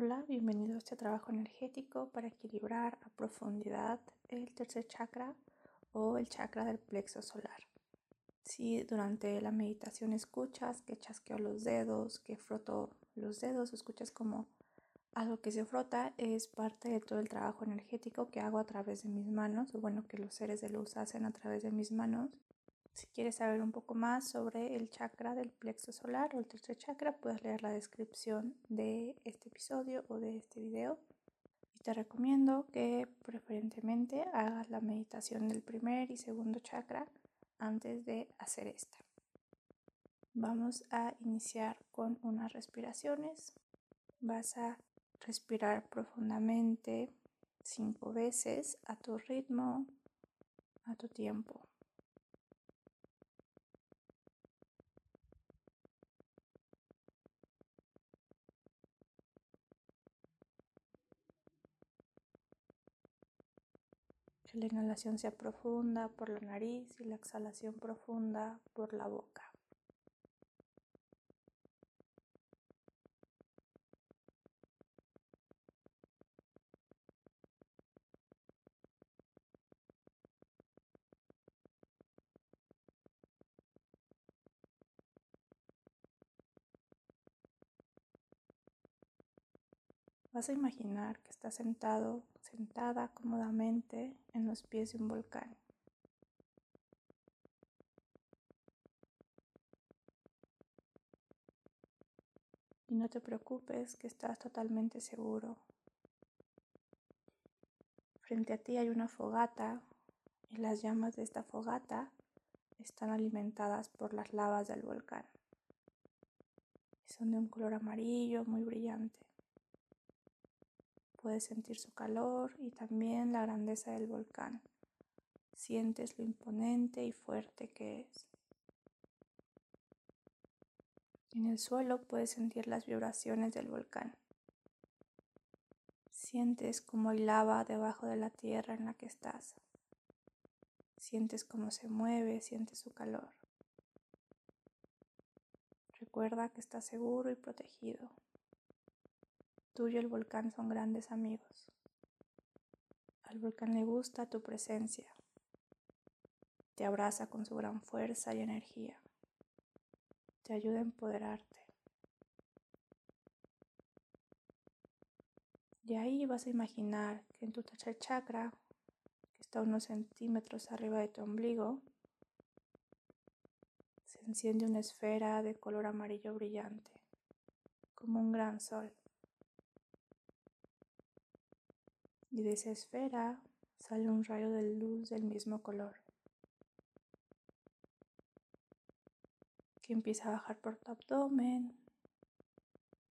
Hola, bienvenido a este trabajo energético para equilibrar a profundidad el tercer chakra o el chakra del plexo solar. Si durante la meditación escuchas que chasqueo los dedos, que froto los dedos, escuchas como algo que se frota, es parte de todo el trabajo energético que hago a través de mis manos, o bueno, que los seres de luz hacen a través de mis manos. Si quieres saber un poco más sobre el chakra del plexo solar o el tercer chakra, puedes leer la descripción de este episodio o de este video. Y te recomiendo que preferentemente hagas la meditación del primer y segundo chakra antes de hacer esta. Vamos a iniciar con unas respiraciones. Vas a respirar profundamente cinco veces a tu ritmo, a tu tiempo. Que la inhalación sea profunda por la nariz y la exhalación profunda por la boca. Vas a imaginar que estás sentado, sentada cómodamente en los pies de un volcán. Y no te preocupes que estás totalmente seguro. Frente a ti hay una fogata y las llamas de esta fogata están alimentadas por las lavas del volcán. son de un color amarillo muy brillante. Puedes sentir su calor y también la grandeza del volcán. Sientes lo imponente y fuerte que es. En el suelo puedes sentir las vibraciones del volcán. Sientes como hay lava debajo de la tierra en la que estás. Sientes cómo se mueve, sientes su calor. Recuerda que estás seguro y protegido. Tú y el volcán son grandes amigos. Al volcán le gusta tu presencia. Te abraza con su gran fuerza y energía. Te ayuda a empoderarte. De ahí vas a imaginar que en tu tercer chakra, que está unos centímetros arriba de tu ombligo, se enciende una esfera de color amarillo brillante, como un gran sol. Y de esa esfera sale un rayo de luz del mismo color que empieza a bajar por tu abdomen,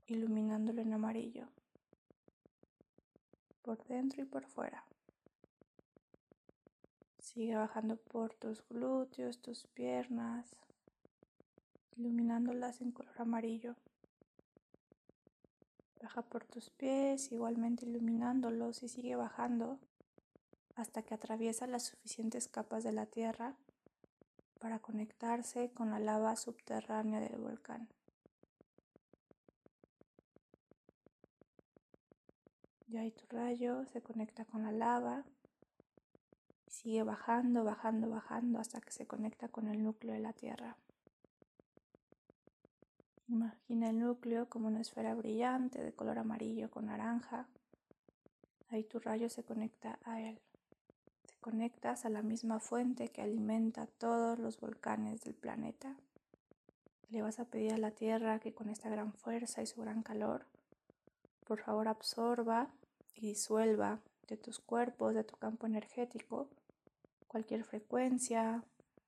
iluminándolo en amarillo, por dentro y por fuera. Sigue bajando por tus glúteos, tus piernas, iluminándolas en color amarillo. Baja por tus pies, igualmente iluminándolos y sigue bajando hasta que atraviesa las suficientes capas de la tierra para conectarse con la lava subterránea del volcán. Y ahí tu rayo se conecta con la lava sigue bajando, bajando, bajando hasta que se conecta con el núcleo de la tierra. Imagina el núcleo como una esfera brillante de color amarillo con naranja. Ahí tu rayo se conecta a él. Te conectas a la misma fuente que alimenta todos los volcanes del planeta. Le vas a pedir a la Tierra que con esta gran fuerza y su gran calor, por favor absorba y disuelva de tus cuerpos, de tu campo energético, cualquier frecuencia,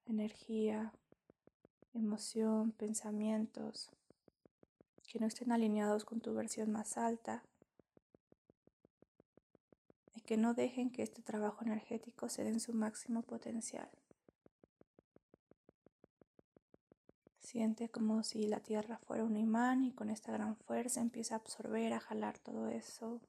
energía, emoción, pensamientos, que no estén alineados con tu versión más alta y que no dejen que este trabajo energético se dé en su máximo potencial. Siente como si la tierra fuera un imán y con esta gran fuerza empieza a absorber, a jalar todo eso.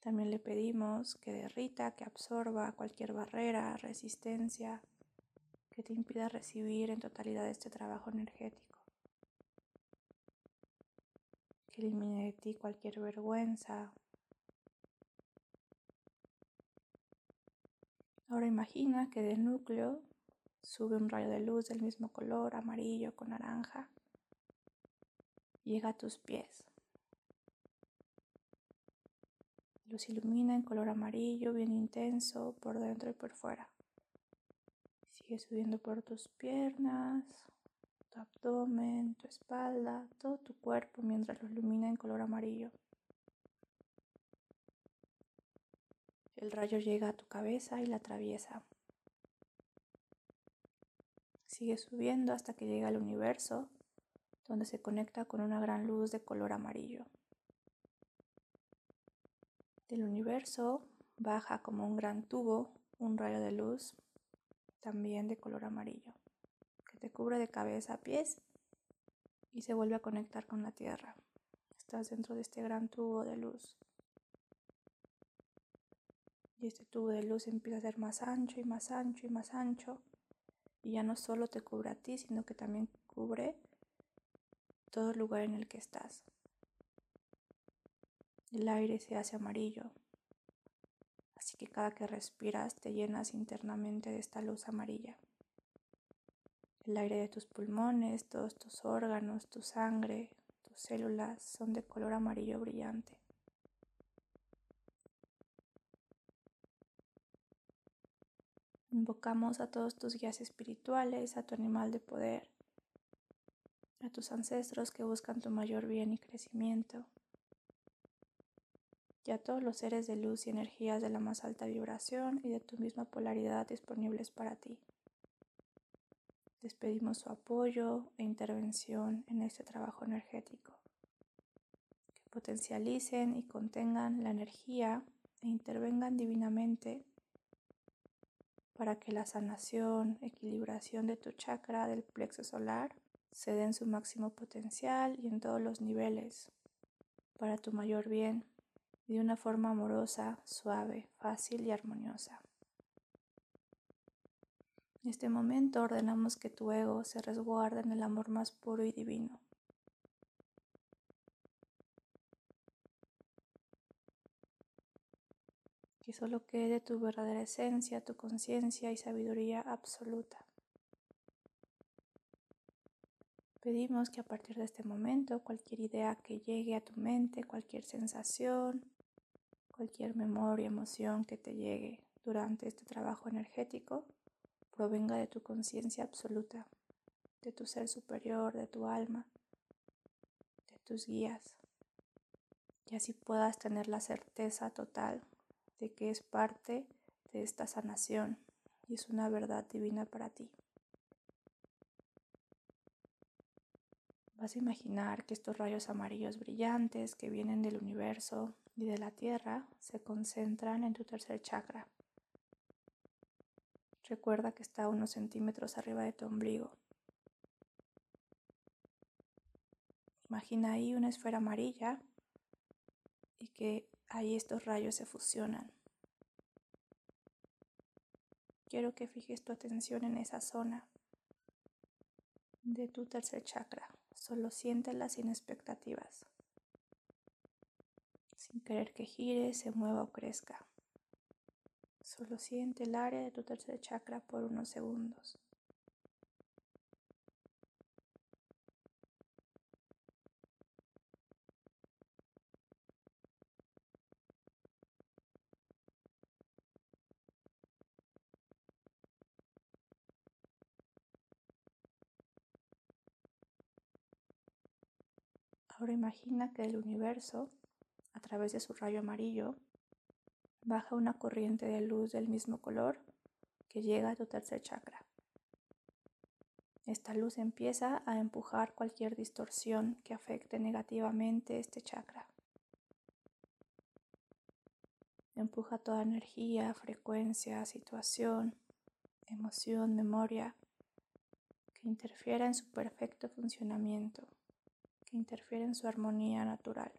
También le pedimos que derrita, que absorba cualquier barrera, resistencia que te impida recibir en totalidad este trabajo energético. que elimine de ti cualquier vergüenza. Ahora imagina que del núcleo sube un rayo de luz del mismo color, amarillo con naranja. Llega a tus pies. Luz ilumina en color amarillo, bien intenso, por dentro y por fuera. Sigue subiendo por tus piernas, tu abdomen, tu espalda, todo tu cuerpo mientras lo ilumina en color amarillo. El rayo llega a tu cabeza y la atraviesa. Sigue subiendo hasta que llega al universo, donde se conecta con una gran luz de color amarillo. Del universo baja como un gran tubo un rayo de luz, también de color amarillo, te cubre de cabeza a pies y se vuelve a conectar con la Tierra. Estás dentro de este gran tubo de luz. Y este tubo de luz empieza a ser más ancho y más ancho y más ancho. Y ya no solo te cubre a ti, sino que también cubre todo el lugar en el que estás. El aire se hace amarillo. Así que cada que respiras te llenas internamente de esta luz amarilla. El aire de tus pulmones, todos tus órganos, tu sangre, tus células son de color amarillo brillante. Invocamos a todos tus guías espirituales, a tu animal de poder, a tus ancestros que buscan tu mayor bien y crecimiento, y a todos los seres de luz y energías de la más alta vibración y de tu misma polaridad disponibles para ti. Les pedimos su apoyo e intervención en este trabajo energético, que potencialicen y contengan la energía e intervengan divinamente para que la sanación, equilibración de tu chakra del plexo solar se den su máximo potencial y en todos los niveles, para tu mayor bien de una forma amorosa, suave, fácil y armoniosa. En este momento ordenamos que tu ego se resguarde en el amor más puro y divino. Que solo quede tu verdadera esencia, tu conciencia y sabiduría absoluta. Pedimos que a partir de este momento cualquier idea que llegue a tu mente, cualquier sensación, cualquier memoria, emoción que te llegue durante este trabajo energético, provenga de tu conciencia absoluta, de tu ser superior, de tu alma, de tus guías, y así puedas tener la certeza total de que es parte de esta sanación y es una verdad divina para ti. Vas a imaginar que estos rayos amarillos brillantes que vienen del universo y de la tierra se concentran en tu tercer chakra. Recuerda que está unos centímetros arriba de tu ombligo. Imagina ahí una esfera amarilla y que ahí estos rayos se fusionan. Quiero que fijes tu atención en esa zona de tu tercer chakra. Solo siéntela sin expectativas, sin querer que gire, se mueva o crezca. Solo siente el área de tu tercer chakra por unos segundos. Ahora imagina que el universo, a través de su rayo amarillo, baja una corriente de luz del mismo color que llega a tu tercer chakra. Esta luz empieza a empujar cualquier distorsión que afecte negativamente este chakra. Empuja toda energía, frecuencia, situación, emoción, memoria que interfiera en su perfecto funcionamiento interfiere en su armonía natural.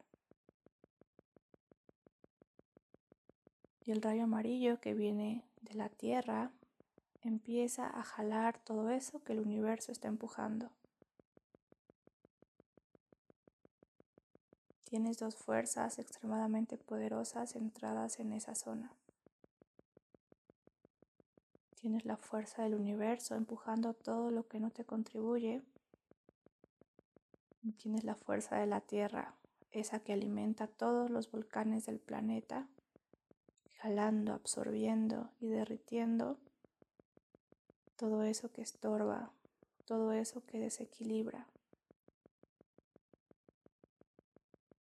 Y el rayo amarillo que viene de la Tierra empieza a jalar todo eso que el universo está empujando. Tienes dos fuerzas extremadamente poderosas centradas en esa zona. Tienes la fuerza del universo empujando todo lo que no te contribuye. Tienes la fuerza de la Tierra, esa que alimenta todos los volcanes del planeta, jalando, absorbiendo y derritiendo todo eso que estorba, todo eso que desequilibra.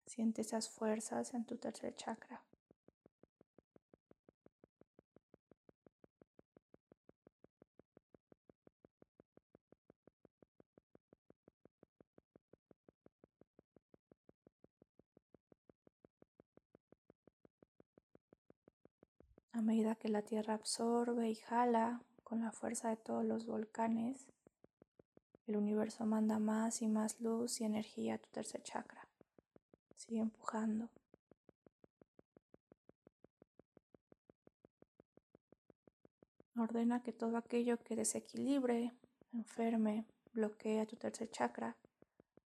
Siente esas fuerzas en tu tercer chakra. A medida que la Tierra absorbe y jala con la fuerza de todos los volcanes, el universo manda más y más luz y energía a tu tercer chakra. Sigue empujando. Ordena que todo aquello que desequilibre, enferme, bloquee tu tercer chakra,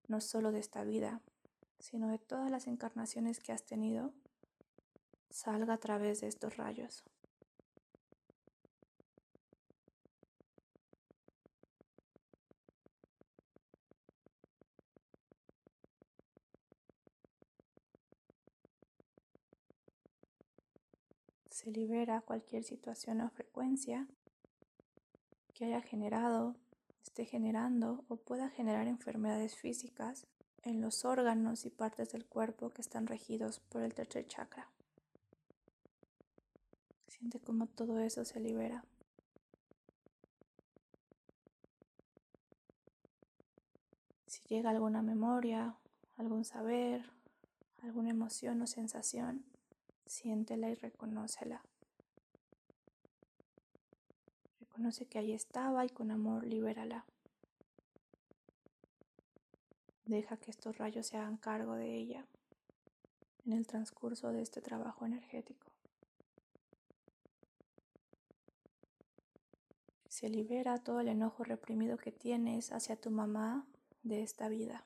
no solo de esta vida, sino de todas las encarnaciones que has tenido, salga a través de estos rayos. se libera cualquier situación o frecuencia que haya generado, esté generando o pueda generar enfermedades físicas en los órganos y partes del cuerpo que están regidos por el tercer chakra. Siente cómo todo eso se libera. Si llega alguna memoria, algún saber, alguna emoción o sensación, siéntela y reconócela. Reconoce que ahí estaba y con amor libérala. Deja que estos rayos se hagan cargo de ella en el transcurso de este trabajo energético. Se libera todo el enojo reprimido que tienes hacia tu mamá de esta vida.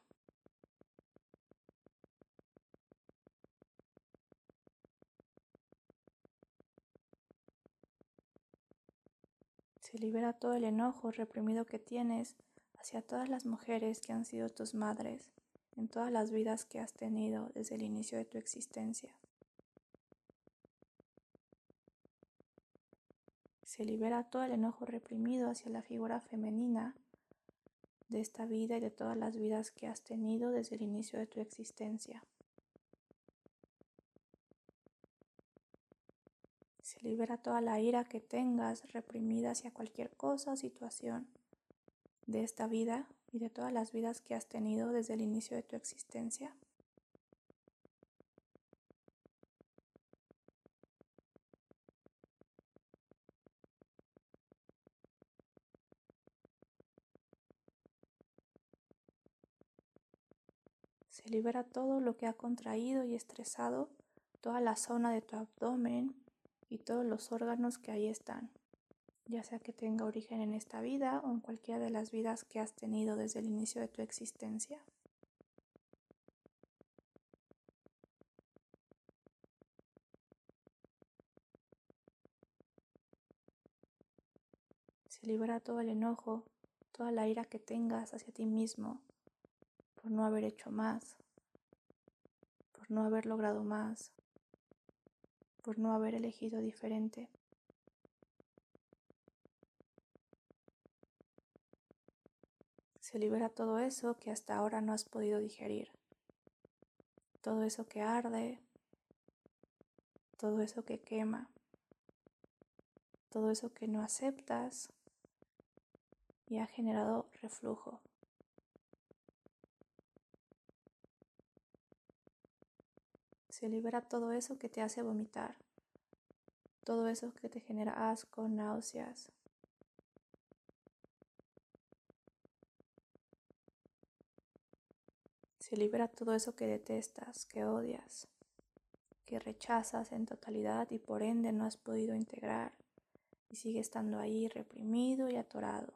Se libera todo el enojo reprimido que tienes hacia todas las mujeres que han sido tus madres en todas las vidas que has tenido desde el inicio de tu existencia. Se libera todo el enojo reprimido hacia la figura femenina de esta vida y de todas las vidas que has tenido desde el inicio de tu existencia. Se libera toda la ira que tengas reprimida hacia cualquier cosa o situación de esta vida y de todas las vidas que has tenido desde el inicio de tu existencia. Se libera todo lo que ha contraído y estresado toda la zona de tu abdomen y todos los órganos que ahí están, ya sea que tenga origen en esta vida o en cualquiera de las vidas que has tenido desde el inicio de tu existencia. Se libera todo el enojo, toda la ira que tengas hacia ti mismo por no haber hecho más, por no haber logrado más, por no haber elegido diferente. Se libera todo eso que hasta ahora no has podido digerir, todo eso que arde, todo eso que quema, todo eso que no aceptas y ha generado reflujo. Se libera todo eso que te hace vomitar, todo eso que te genera asco, náuseas. Se libera todo eso que detestas, que odias, que rechazas en totalidad y por ende no has podido integrar y sigue estando ahí reprimido y atorado.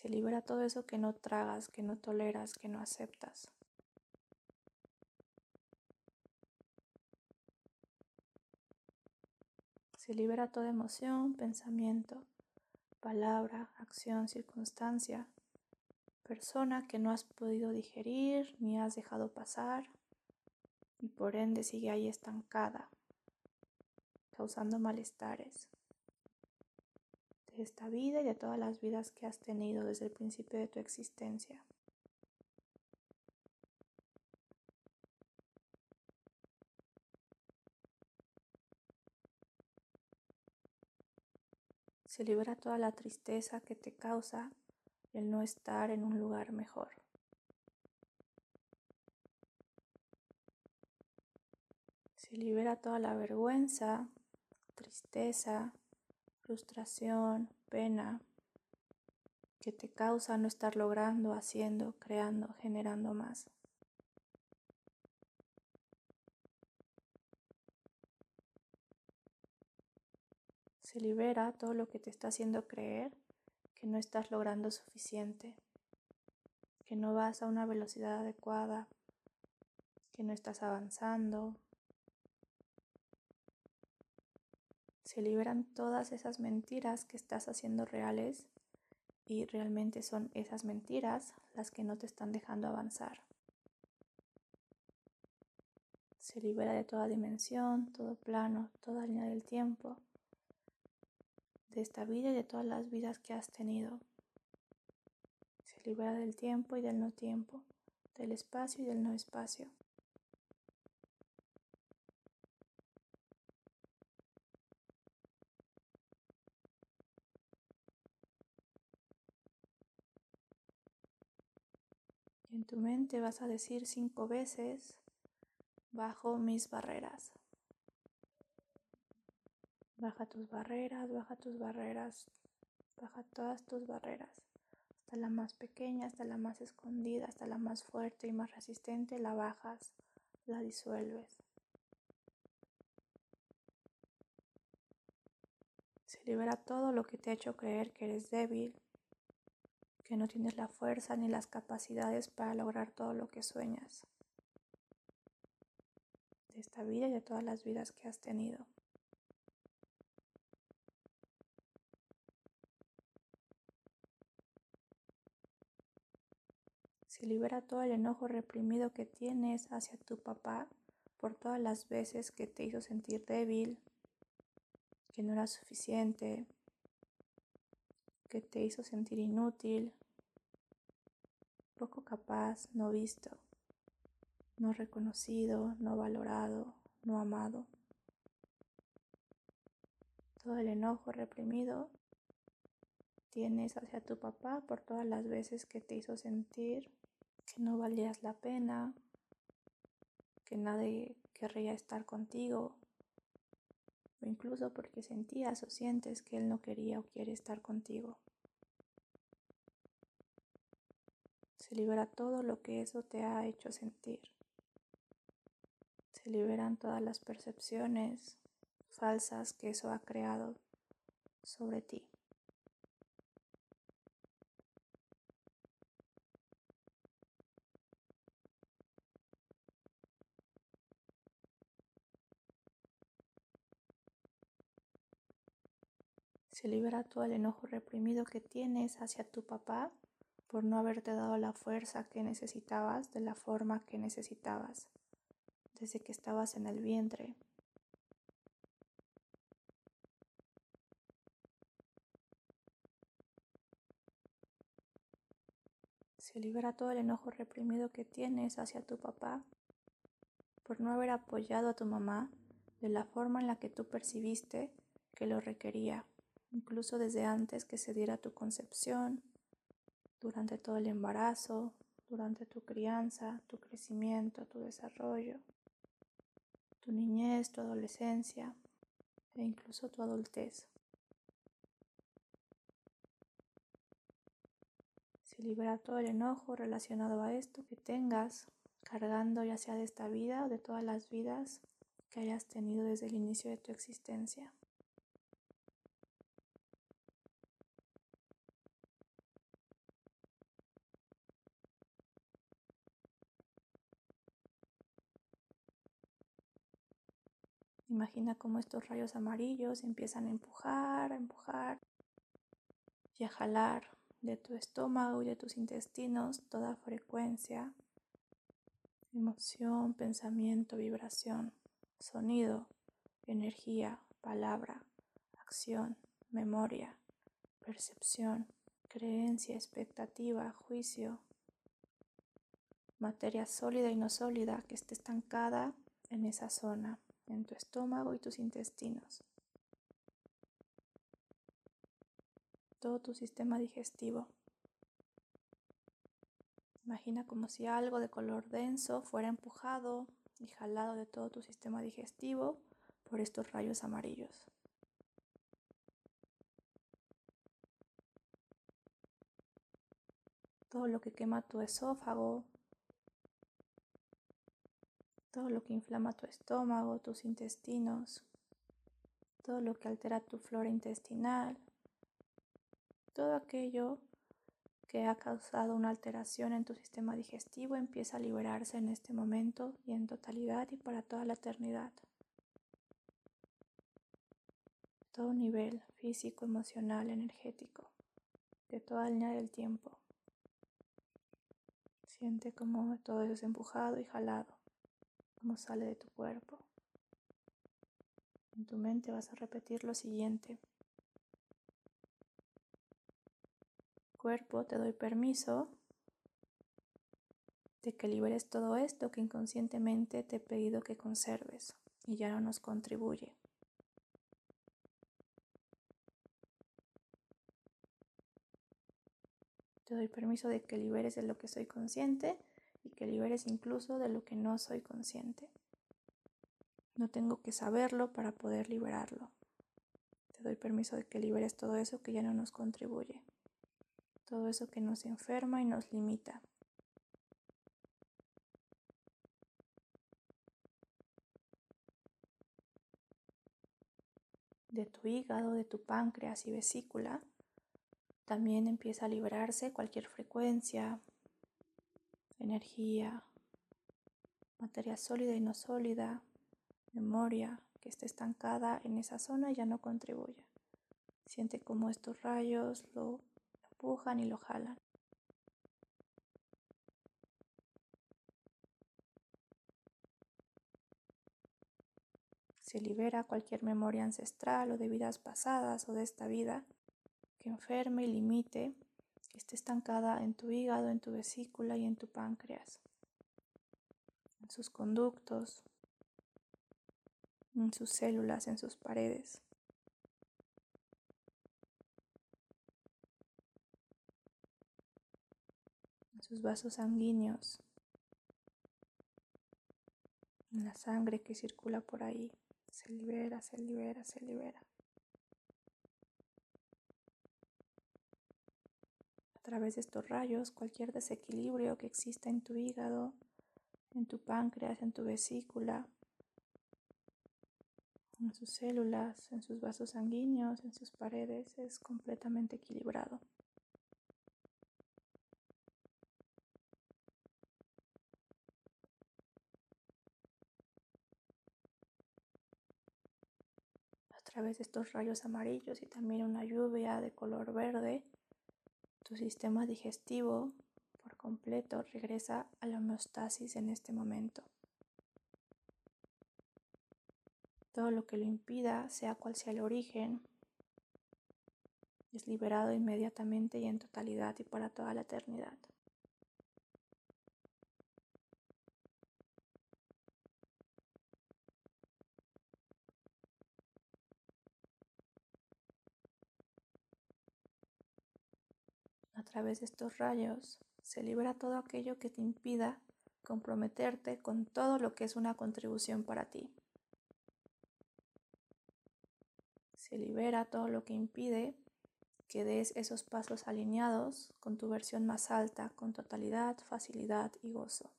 Se libera todo eso que no tragas, que no toleras, que no aceptas. Se libera toda emoción, pensamiento, palabra, acción, circunstancia, persona que no has podido digerir ni has dejado pasar y por ende sigue ahí estancada, causando malestares de esta vida y de todas las vidas que has tenido desde el principio de tu existencia. Se libera toda la tristeza que te causa el no estar en un lugar mejor. Se libera toda la vergüenza, tristeza, frustración, pena que te causa no estar logrando, haciendo, creando, generando más. Se libera todo lo que te está haciendo creer que no estás logrando suficiente, que no vas a una velocidad adecuada, que no estás avanzando. Se liberan todas esas mentiras que estás haciendo reales y realmente son esas mentiras las que no te están dejando avanzar. Se libera de toda dimensión, todo plano, toda línea del tiempo de esta vida y de todas las vidas que has tenido. Se libera del tiempo y del no tiempo, del espacio y del no espacio. En tu mente vas a decir cinco veces, bajo mis barreras. Baja tus barreras, baja tus barreras, baja todas tus barreras. Hasta la más pequeña, hasta la más escondida, hasta la más fuerte y más resistente, la bajas, la disuelves. Se libera todo lo que te ha hecho creer que eres débil, que no tienes la fuerza ni las capacidades para lograr todo lo que sueñas. De esta vida y de todas las vidas que has tenido. Se libera todo el enojo reprimido que tienes hacia tu papá por todas las veces que te hizo sentir débil, que no era suficiente, que te hizo sentir inútil, poco capaz, no visto, no reconocido, no valorado, no amado. Todo el enojo reprimido tienes hacia tu papá por todas las veces que te hizo sentir que no valías la pena, que nadie querría estar contigo, o incluso porque sentías o sientes que él no quería o quiere estar contigo. Se libera todo lo que eso te ha hecho sentir. Se liberan todas las percepciones falsas que eso ha creado sobre ti. Se libera todo el enojo reprimido que tienes hacia tu papá por no haberte dado la fuerza que necesitabas de la forma que necesitabas desde que estabas en el vientre. Se libera todo el enojo reprimido que tienes hacia tu papá por no haber apoyado a tu mamá de la forma en la que tú percibiste que lo requería incluso desde antes que se diera tu concepción, durante todo el embarazo, durante tu crianza, tu crecimiento, tu desarrollo, tu niñez, tu adolescencia e incluso tu adultez. Se libera todo el enojo relacionado a esto que tengas cargando ya sea de esta vida o de todas las vidas que hayas tenido desde el inicio de tu existencia. Imagina cómo estos rayos amarillos empiezan a empujar, a empujar y a jalar de tu estómago y de tus intestinos toda frecuencia, emoción, pensamiento, vibración, sonido, energía, palabra, acción, memoria, percepción, creencia, expectativa, juicio, materia sólida y no sólida que esté estancada en esa zona, en tu estómago y tus intestinos. Todo tu sistema digestivo. Imagina como si algo de color denso fuera empujado y jalado de todo tu sistema digestivo por estos rayos amarillos. Todo lo que quema tu esófago, todo lo que inflama tu estómago, tus intestinos, todo lo que altera tu flora intestinal, todo aquello que ha causado una alteración en tu sistema digestivo empieza a liberarse en este momento y en totalidad y para toda la eternidad. Todo nivel físico, emocional, energético, de toda línea del tiempo. Siente como todo eso es empujado y jalado, como sale de tu cuerpo. En tu mente vas a repetir lo siguiente. cuerpo te doy permiso de que liberes todo esto que inconscientemente te he pedido que conserves y ya no nos contribuye. Te doy permiso de que liberes de lo que soy consciente y que liberes incluso de lo que no soy consciente. No tengo que saberlo para poder liberarlo. Te doy permiso de que liberes todo eso que ya no nos contribuye todo eso que nos enferma y nos limita. De tu hígado, de tu páncreas y vesícula, también empieza a liberarse cualquier frecuencia, energía, materia sólida y no sólida, memoria que esté estancada en esa zona ya no contribuye. Siente como estos rayos lo empujan y lo jalan. Se libera cualquier memoria ancestral o de vidas pasadas o de esta vida que enferme y limite, que esté estancada en tu hígado, en tu vesícula y en tu páncreas, en sus conductos, en sus células, en sus paredes. sus vasos sanguíneos, en la sangre que circula por ahí. Se libera, se libera, se libera. Través de estos rayos, cualquier desequilibrio que exista en tu hígado, en tu páncreas, en tu vesícula, en sus células, en sus vasos sanguíneos, en sus paredes, es completamente equilibrado. través de estos rayos amarillos y también una lluvia de color verde, tu sistema digestivo por completo regresa a la homeostasis en este momento. Todo lo que lo impida, sea cual sea el origen, es liberado inmediatamente y en totalidad y para toda la eternidad. a través de estos rayos se libera todo aquello que te impida comprometerte con todo lo que es una contribución para ti. Se libera todo lo que impide que des esos pasos alineados con tu versión más alta, con totalidad, facilidad y gozo.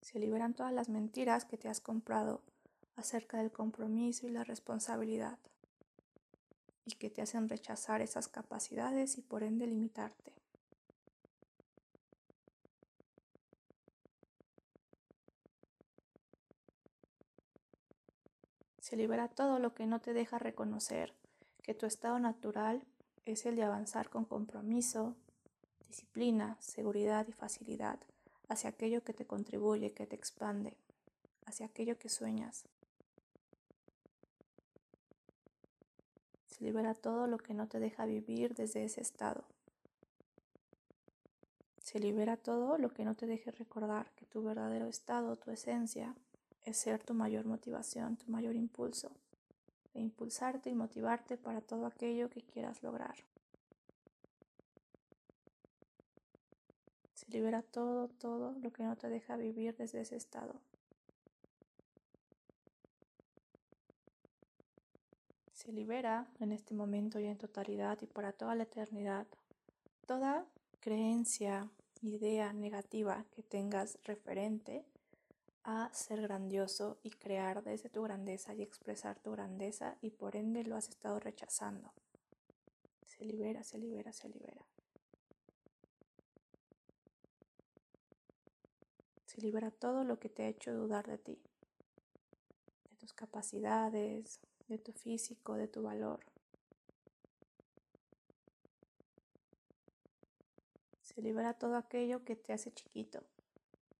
Se liberan todas las mentiras que te has comprado acerca del compromiso y la responsabilidad y que te hacen rechazar esas capacidades y por ende limitarte. Se libera todo lo que no te deja reconocer que tu estado natural es el de avanzar con compromiso, disciplina, seguridad y facilidad hacia aquello que te contribuye, que te expande, hacia aquello que sueñas. Se libera todo lo que no te deja vivir desde ese estado. Se libera todo lo que no te deje recordar que tu verdadero estado, tu esencia, es ser tu mayor motivación, tu mayor impulso, e impulsarte y motivarte para todo aquello que quieras lograr. Se libera todo, todo lo que no te deja vivir desde ese estado. Se libera en este momento y en totalidad y para toda la eternidad toda creencia, idea negativa que tengas referente a ser grandioso y crear desde tu grandeza y expresar tu grandeza y por ende lo has estado rechazando. Se libera, se libera, se libera. Se libera todo lo que te ha hecho dudar de ti, de tus capacidades, de tu físico, de tu valor. Se libera todo aquello que te hace chiquito,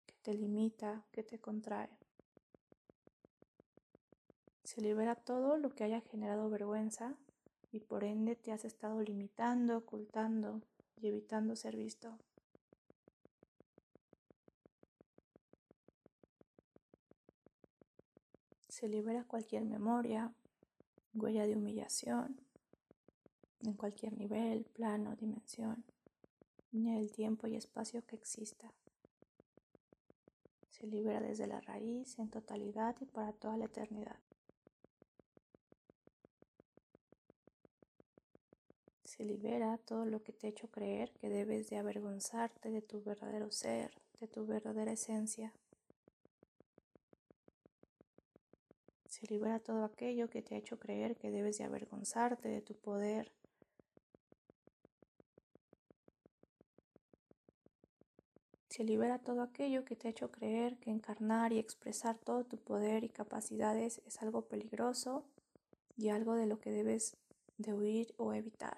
que te limita, que te contrae. Se libera todo lo que haya generado vergüenza y por ende te has estado limitando, ocultando y evitando ser visto. Se libera cualquier memoria, huella de humillación, en cualquier nivel, plano, dimensión, ni el tiempo y espacio que exista. Se libera desde la raíz, en totalidad y para toda la eternidad. Se libera todo lo que te ha hecho creer que debes de avergonzarte de tu verdadero ser, de tu verdadera esencia. Se libera todo aquello que te ha hecho creer que debes de avergonzarte de tu poder. Se libera todo aquello que te ha hecho creer que encarnar y expresar todo tu poder y capacidades es algo peligroso y algo de lo que debes de huir o evitar.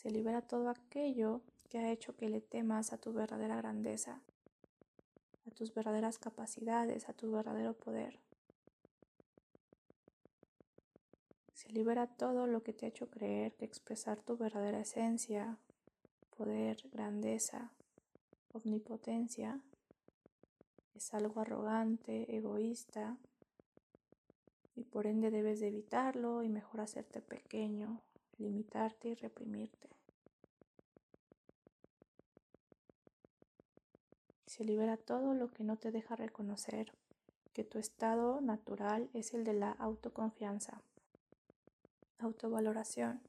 Se libera todo aquello que ha hecho que le temas a tu verdadera grandeza, a tus verdaderas capacidades, a tu verdadero poder. Se libera todo lo que te ha hecho creer que expresar tu verdadera esencia, poder, grandeza, omnipotencia es algo arrogante, egoísta y por ende debes de evitarlo y mejor hacerte pequeño, limitarte y reprimirte. Se libera todo lo que no te deja reconocer que tu estado natural es el de la autoconfianza, autovaloración,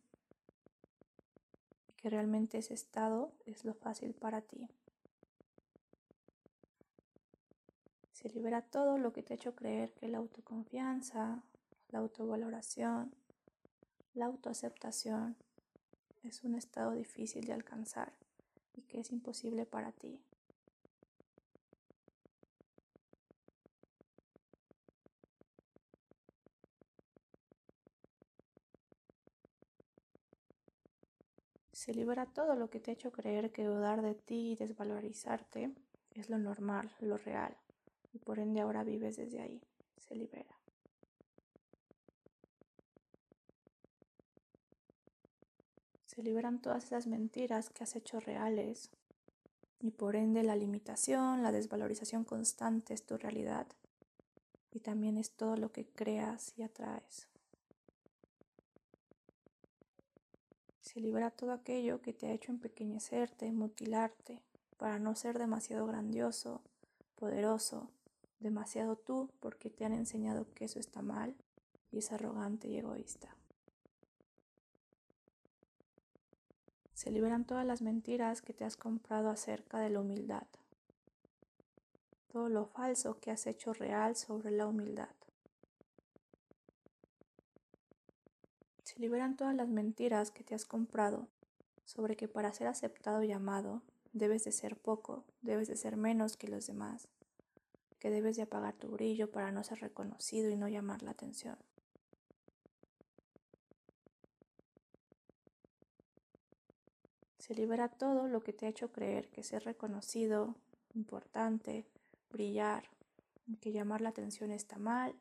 que realmente ese estado es lo fácil para ti. Se libera todo lo que te ha hecho creer que la autoconfianza, la autovaloración, la autoaceptación es un estado difícil de alcanzar y que es imposible para ti. Se libera todo lo que te ha hecho creer que dudar de ti y desvalorizarte es lo normal, lo real, y por ende ahora vives desde ahí. Se libera. Se liberan todas esas mentiras que has hecho reales y por ende la limitación, la desvalorización constante es tu realidad y también es todo lo que creas y atraes. Se libera todo aquello que te ha hecho empequeñecerte, mutilarte, para no ser demasiado grandioso, poderoso, demasiado tú porque te han enseñado que eso está mal y es arrogante y egoísta. Se liberan todas las mentiras que te has comprado acerca de la humildad. Todo lo falso que has hecho real sobre la humildad. Se liberan todas las mentiras que te has comprado sobre que para ser aceptado y amado debes de ser poco, debes de ser menos que los demás, que debes de apagar tu brillo para no ser reconocido y no llamar la atención. Se libera todo lo que te ha hecho creer que ser reconocido, importante, brillar, que llamar la atención está mal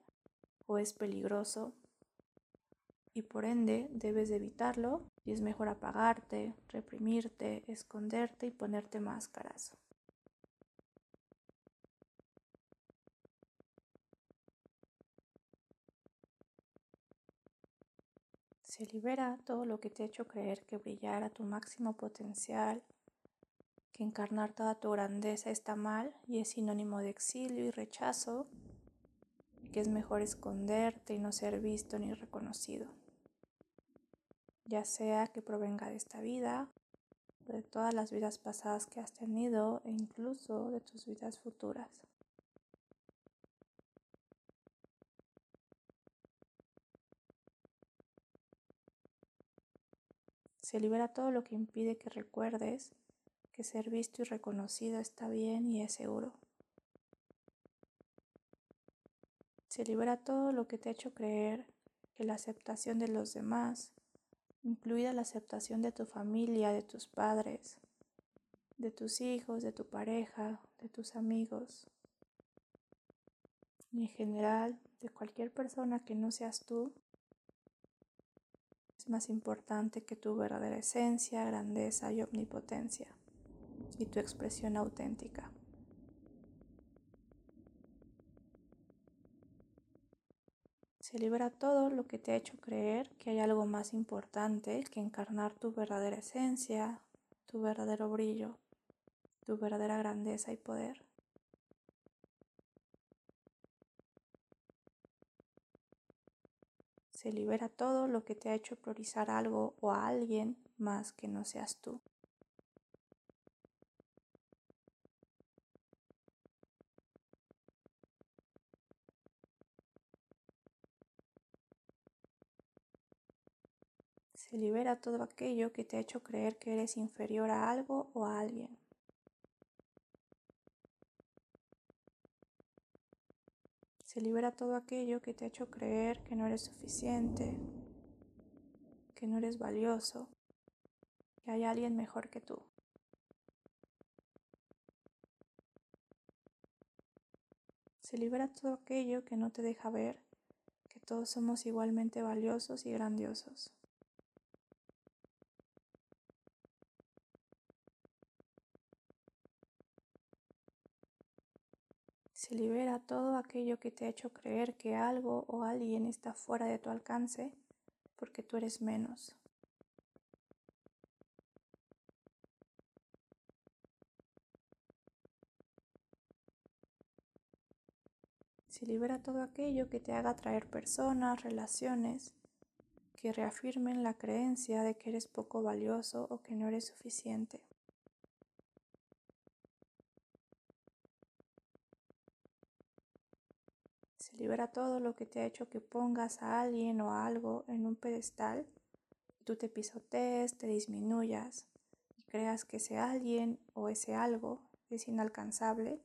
o es peligroso y por ende debes de evitarlo y es mejor apagarte, reprimirte, esconderte y ponerte máscaras. Se libera todo lo que te ha hecho creer que brillar a tu máximo potencial, que encarnar toda tu grandeza está mal y es sinónimo de exilio y rechazo, que es mejor esconderte y no ser visto ni reconocido, ya sea que provenga de esta vida, de todas las vidas pasadas que has tenido e incluso de tus vidas futuras. Se libera todo lo que impide que recuerdes que ser visto y reconocido está bien y es seguro. Se libera todo lo que te ha hecho creer que la aceptación de los demás, incluida la aceptación de tu familia, de tus padres, de tus hijos, de tu pareja, de tus amigos, y en general de cualquier persona que no seas tú, más importante que tu verdadera esencia, grandeza y omnipotencia y tu expresión auténtica. Se libera todo lo que te ha hecho creer que hay algo más importante que encarnar tu verdadera esencia, tu verdadero brillo, tu verdadera grandeza y poder. Se libera todo lo que te ha hecho priorizar algo o a alguien más que no seas tú. Se libera todo aquello que te ha hecho creer que eres inferior a algo o a alguien. Se libera todo aquello que te ha hecho creer que no eres suficiente, que no eres valioso, que hay alguien mejor que tú. Se libera todo aquello que no te deja ver que todos somos igualmente valiosos y grandiosos. Se libera todo aquello que te ha hecho creer que algo o alguien está fuera de tu alcance porque tú eres menos. Se libera todo aquello que te haga atraer personas, relaciones que reafirmen la creencia de que eres poco valioso o que no eres suficiente. Libera todo lo que te ha hecho que pongas a alguien o a algo en un pedestal y tú te pisotees, te disminuyas y creas que ese alguien o ese algo es inalcanzable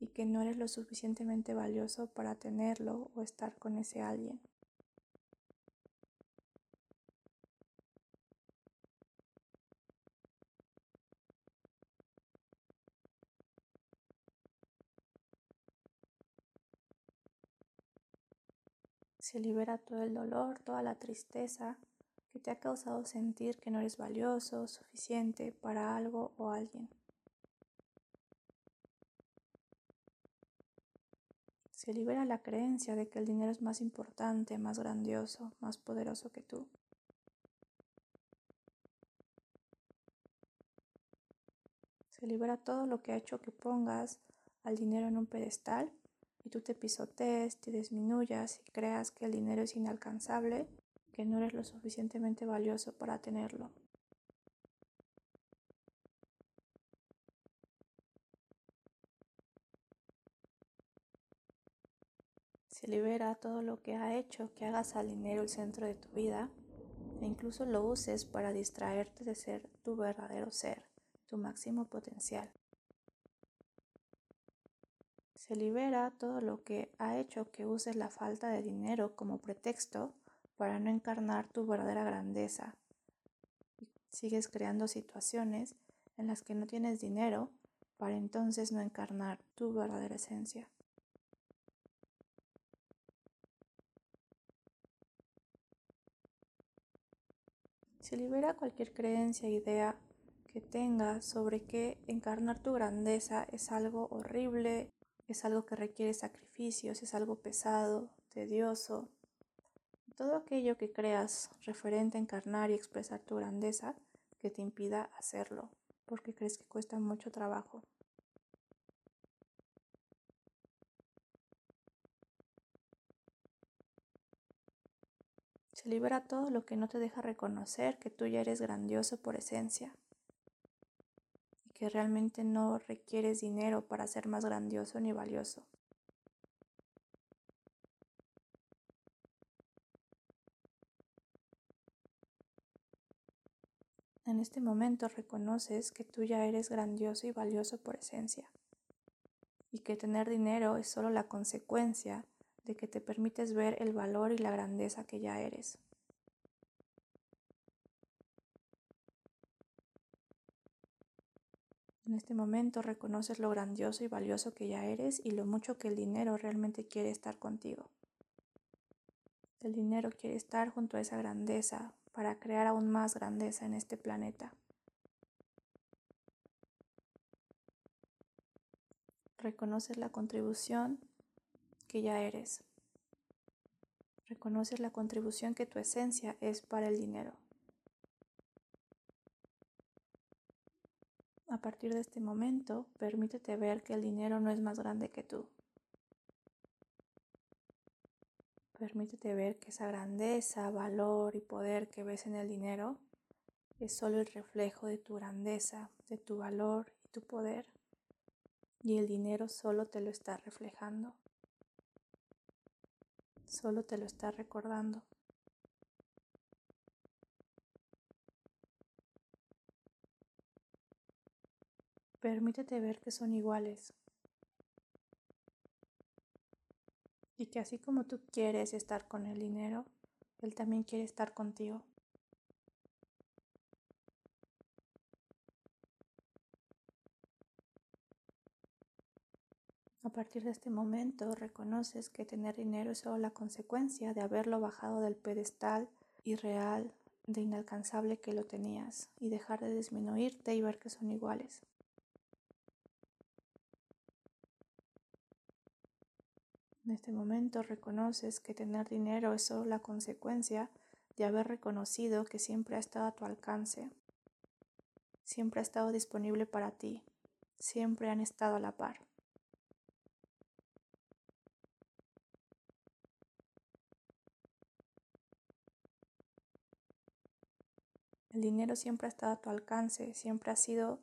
y que no eres lo suficientemente valioso para tenerlo o estar con ese alguien. Se libera todo el dolor, toda la tristeza que te ha causado sentir que no eres valioso, suficiente para algo o alguien. Se libera la creencia de que el dinero es más importante, más grandioso, más poderoso que tú. Se libera todo lo que ha hecho que pongas al dinero en un pedestal y tú te pisotees, te disminuyas y creas que el dinero es inalcanzable, que no eres lo suficientemente valioso para tenerlo. Se libera todo lo que ha hecho que hagas al dinero el centro de tu vida e incluso lo uses para distraerte de ser tu verdadero ser, tu máximo potencial. Se libera todo lo que ha hecho que uses la falta de dinero como pretexto para no encarnar tu verdadera grandeza. Sigues creando situaciones en las que no tienes dinero para entonces no encarnar tu verdadera esencia. Se libera cualquier creencia idea que tengas sobre que encarnar tu grandeza es algo horrible, es algo que requiere sacrificios, es algo pesado, tedioso. Todo aquello que creas referente a encarnar y expresar tu grandeza que te impida hacerlo, porque crees que cuesta mucho trabajo. Se libera todo lo que no te deja reconocer que tú ya eres grandioso por esencia que realmente no requieres dinero para ser más grandioso ni valioso. En este momento reconoces que tú ya eres grandioso y valioso por esencia y que tener dinero es solo la consecuencia de que te permites ver el valor y la grandeza que ya eres. En este momento reconoces lo grandioso y valioso que ya eres y lo mucho que el dinero realmente quiere estar contigo. El dinero quiere estar junto a esa grandeza para crear aún más grandeza en este planeta. Reconoces la contribución que ya eres. Reconoces la contribución que tu esencia es para el dinero. A partir de este momento, permítete ver que el dinero no es más grande que tú. Permítete ver que esa grandeza, valor y poder que ves en el dinero es solo el reflejo de tu grandeza, de tu valor y tu poder. Y el dinero solo te lo está reflejando solo te lo está recordando. Permítete ver que son iguales y que así como tú quieres estar con el dinero, él también quiere estar contigo. A partir de este momento reconoces que tener dinero es solo la consecuencia de haberlo bajado del pedestal irreal de inalcanzable que lo tenías y dejar de disminuirte y ver que son iguales. En este momento reconoces que tener dinero es solo la consecuencia de haber reconocido que siempre ha estado a tu alcance, siempre ha estado disponible para ti, siempre han estado a la par. El dinero siempre ha estado a tu alcance, siempre ha sido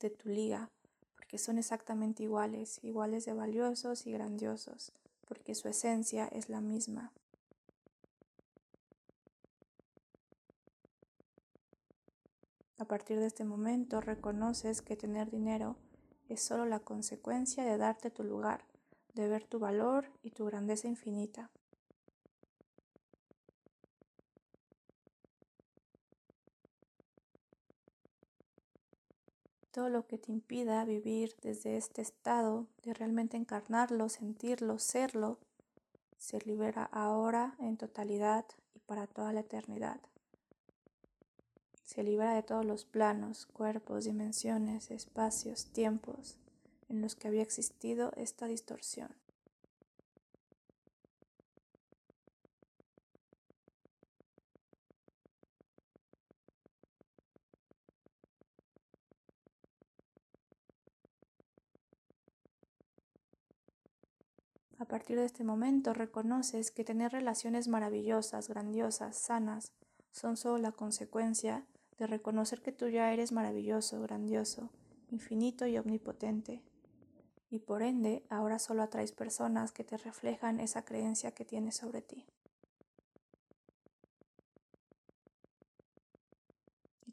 de tu liga, porque son exactamente iguales, iguales de valiosos y grandiosos, porque su esencia es la misma. A partir de este momento reconoces que tener dinero es solo la consecuencia de darte tu lugar, de ver tu valor y tu grandeza infinita. Todo lo que te impida vivir desde este estado de realmente encarnarlo, sentirlo, serlo, se libera ahora en totalidad y para toda la eternidad. Se libera de todos los planos, cuerpos, dimensiones, espacios, tiempos en los que había existido esta distorsión. A partir de este momento reconoces que tener relaciones maravillosas, grandiosas, sanas, son solo la consecuencia de reconocer que tú ya eres maravilloso, grandioso, infinito y omnipotente. Y por ende, ahora solo atraes personas que te reflejan esa creencia que tienes sobre ti.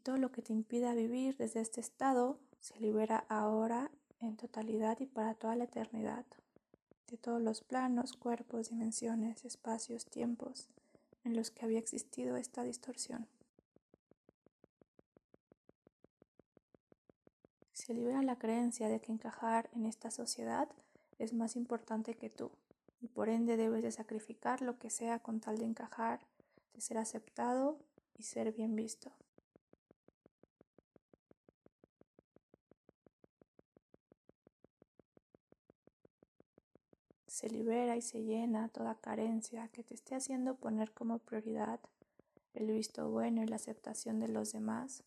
todo lo que te impida vivir desde este estado se libera ahora en totalidad y para toda la eternidad, de todos los planos, cuerpos, dimensiones, espacios, tiempos en los que había existido esta distorsión. Se libera la creencia de que encajar en esta sociedad es más importante que tú y por ende debes de sacrificar lo que sea con tal de encajar, de ser aceptado y ser bien visto. Se libera y se llena toda carencia que te esté haciendo poner como prioridad el visto bueno y la aceptación de los demás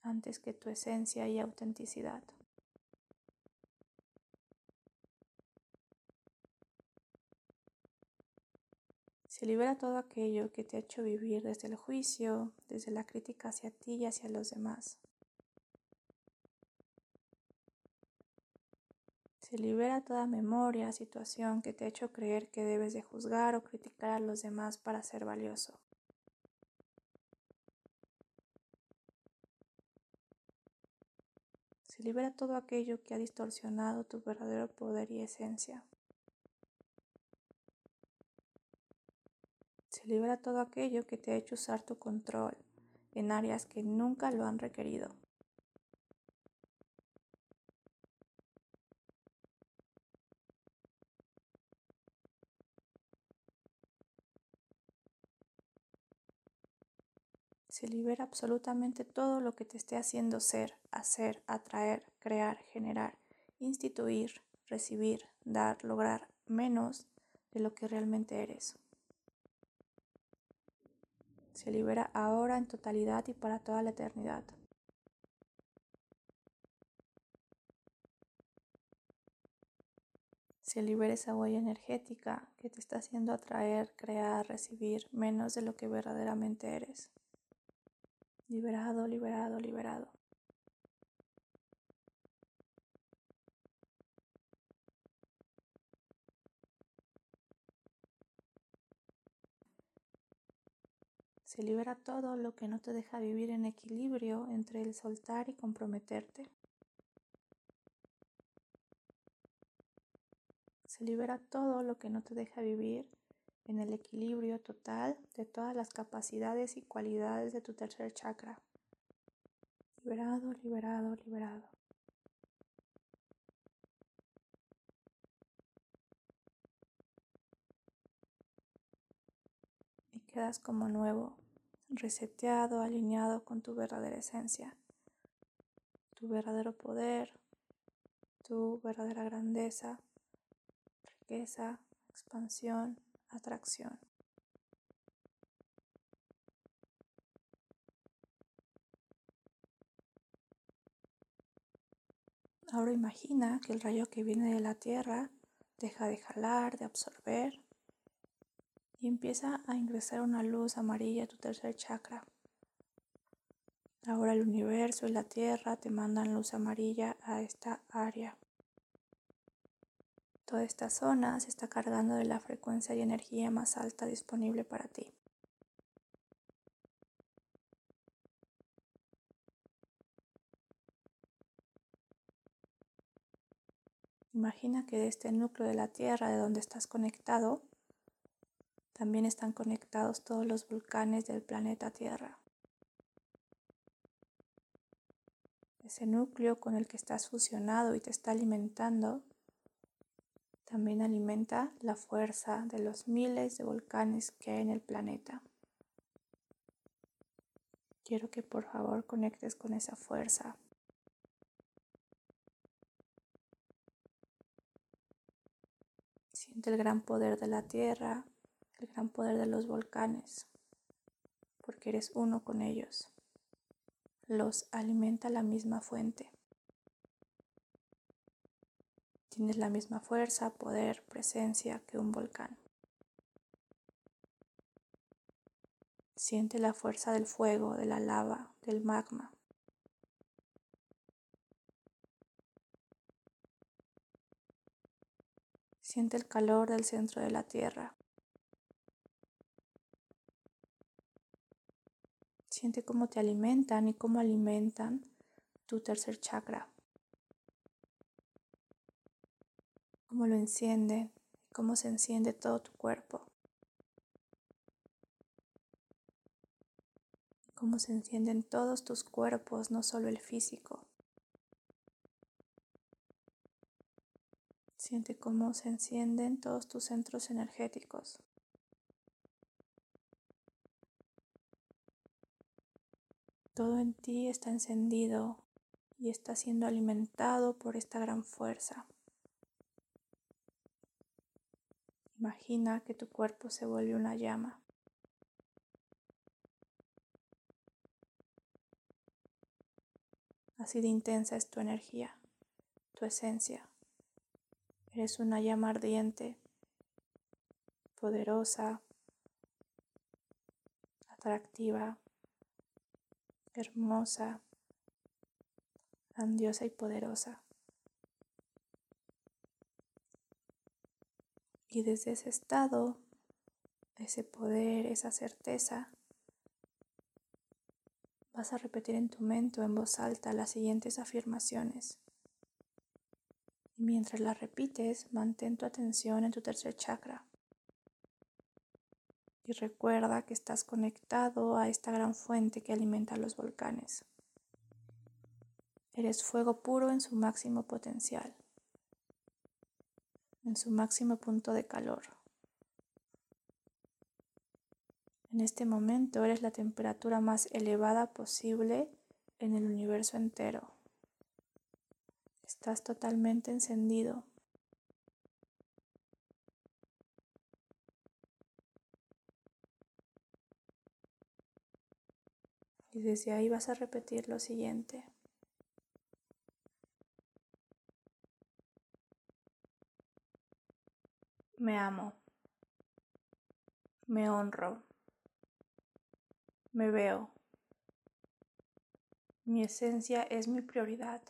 antes que tu esencia y autenticidad. Se libera todo aquello que te ha hecho vivir desde el juicio, desde la crítica hacia ti y hacia los demás. Se libera toda memoria, situación que te ha hecho creer que debes de juzgar o criticar a los demás para ser valioso. Se libera todo aquello que ha distorsionado tu verdadero poder y esencia. Se libera todo aquello que te ha hecho usar tu control en áreas que nunca lo han requerido. Se libera absolutamente todo lo que te esté haciendo ser, hacer, atraer, crear, generar, instituir, recibir, dar, lograr menos de lo que realmente eres se libera ahora en totalidad y para toda la eternidad. Se libera esa huella energética que te está haciendo atraer, crear, recibir menos de lo que verdaderamente eres. Liberado, liberado, liberado. Se libera todo lo que no te deja vivir en equilibrio entre el soltar y comprometerte. Se libera todo lo que no te deja vivir en el equilibrio total de todas las capacidades y cualidades de tu tercer chakra. Liberado, liberado, liberado. Y quedas como nuevo, reseteado, alineado con tu verdadera esencia, tu verdadero poder, tu verdadera grandeza, riqueza, expansión, atracción. Ahora imagina que el rayo que viene de la Tierra deja de jalar, de absorber y empieza a ingresar una luz amarilla a tu tercer chakra. Ahora el universo y la tierra te mandan luz amarilla a esta área. Toda esta zona se está cargando de la frecuencia y energía más alta disponible para ti. Imagina que de este núcleo de la Tierra, de donde estás conectado, también están conectados todos los volcanes del planeta Tierra. Ese núcleo con el que estás fusionado y te está alimentando también alimenta la fuerza de los miles de volcanes que hay en el planeta. Quiero que por favor conectes con esa fuerza. Siente el gran poder de la Tierra el gran poder de los volcanes, porque eres uno con ellos. Los alimenta la misma fuente. Tienes la misma fuerza, poder, presencia que un volcán. Siente la fuerza del fuego, de la lava, del magma. Siente el calor del centro de la tierra. Siente cómo te alimentan y cómo alimentan tu tercer chakra. Cómo lo encienden cómo se enciende todo tu cuerpo. Cómo se encienden todos tus cuerpos, no solo el físico. Siente cómo se encienden todos tus centros energéticos. Todo en ti está encendido y está siendo alimentado por esta gran fuerza. Imagina que tu cuerpo se vuelve una llama. Así de intensa es tu energía, tu esencia. Eres una llama ardiente, poderosa, atractiva, hermosa, grandiosa y poderosa. Y desde ese estado, ese poder, esa certeza, vas a repetir en tu mente en voz alta las siguientes afirmaciones. Y mientras las repites, mantén tu atención en tu tercer chakra. Y recuerda que estás conectado a esta gran fuente que alimenta los volcanes. Eres fuego puro en su máximo potencial en su máximo punto de calor. En este momento eres la temperatura más elevada posible en el universo entero. Estás totalmente encendido. Y desde ahí vas a repetir lo siguiente. Me amo. Me honro. Me veo. Mi esencia es mi prioridad.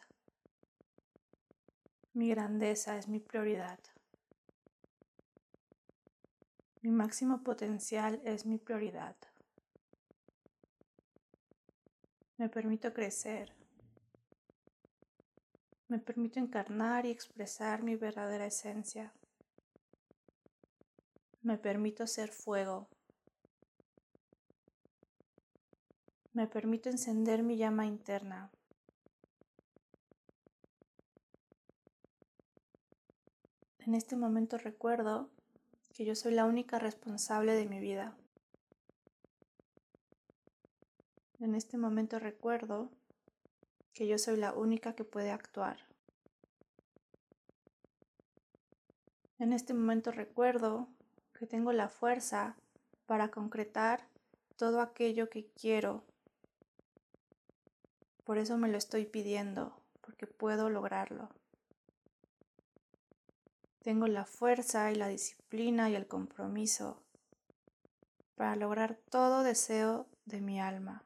Mi grandeza es mi prioridad. Mi máximo potencial es mi prioridad. Me permito crecer. Me permito encarnar y expresar mi verdadera esencia. Me permito ser fuego. Me permito encender mi llama interna. En este momento recuerdo que yo soy la única responsable de mi vida. En este momento recuerdo que yo soy la única que puede actuar. En este momento recuerdo que tengo la fuerza para concretar todo aquello que quiero. Por eso me lo estoy pidiendo, porque puedo lograrlo. Tengo la fuerza y la disciplina y el compromiso para lograr todo deseo de mi alma.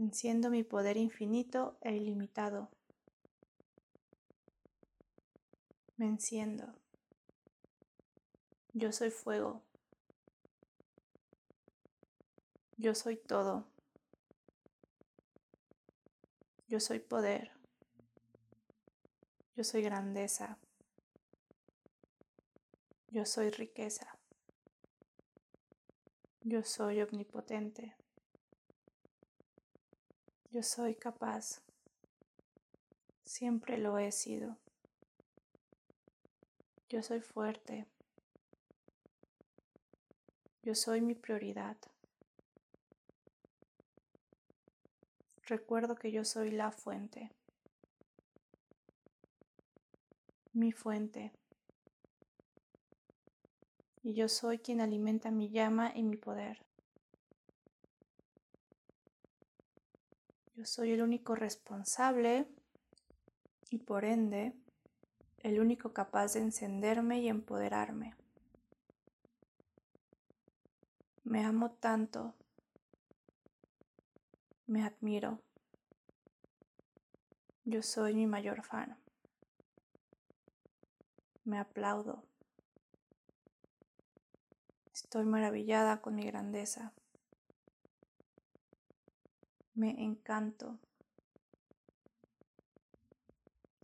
Enciendo mi poder infinito e ilimitado. Me enciendo. Yo soy fuego. Yo soy todo. Yo soy poder. Yo soy grandeza. Yo soy riqueza. Yo soy omnipotente. Yo soy capaz. Siempre lo he sido. Yo soy fuerte. Yo soy mi prioridad. Recuerdo que yo soy la fuente. Mi fuente. Y yo soy quien alimenta mi llama y mi poder. Yo soy el único responsable y por ende el único capaz de encenderme y empoderarme. Me amo tanto. Me admiro. Yo soy mi mayor fan. Me aplaudo. Estoy maravillada con mi grandeza. Me encanto.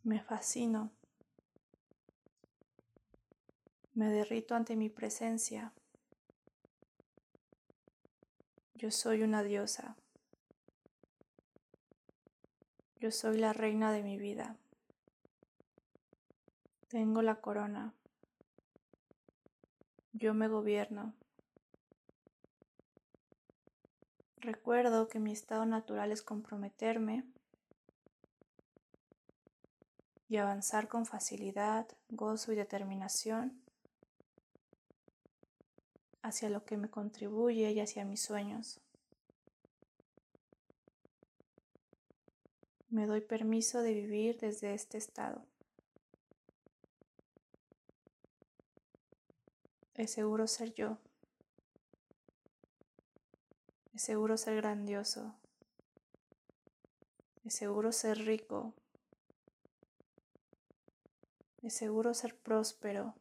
Me fascino. Me derrito ante mi presencia. Yo soy una diosa. Yo soy la reina de mi vida. Tengo la corona. Yo me gobierno. Recuerdo que mi estado natural es comprometerme y avanzar con facilidad, gozo y determinación hacia lo que me contribuye y hacia mis sueños. Me doy permiso de vivir desde este estado. Es seguro ser yo. Es seguro ser grandioso. Es seguro ser rico. Es seguro ser próspero.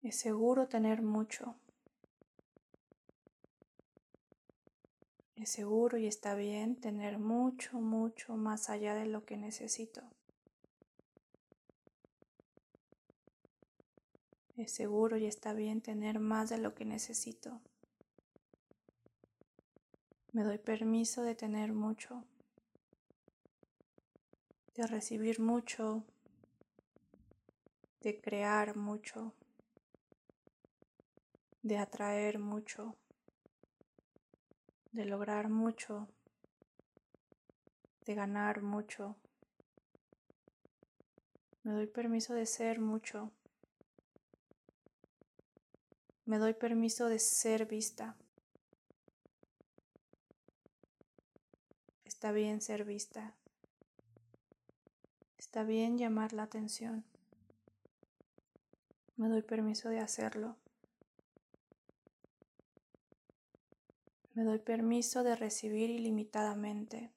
Es seguro tener mucho. Es seguro y está bien tener mucho, mucho más allá de lo que necesito. Es seguro y está bien tener más de lo que necesito. Me doy permiso de tener mucho, de recibir mucho, de crear mucho, de atraer mucho, de lograr mucho, de ganar mucho. Me doy permiso de ser mucho. Me doy permiso de ser vista. Está bien ser vista. Está bien llamar la atención. Me doy permiso de hacerlo. Me doy permiso de recibir ilimitadamente,